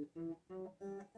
Mm-hmm.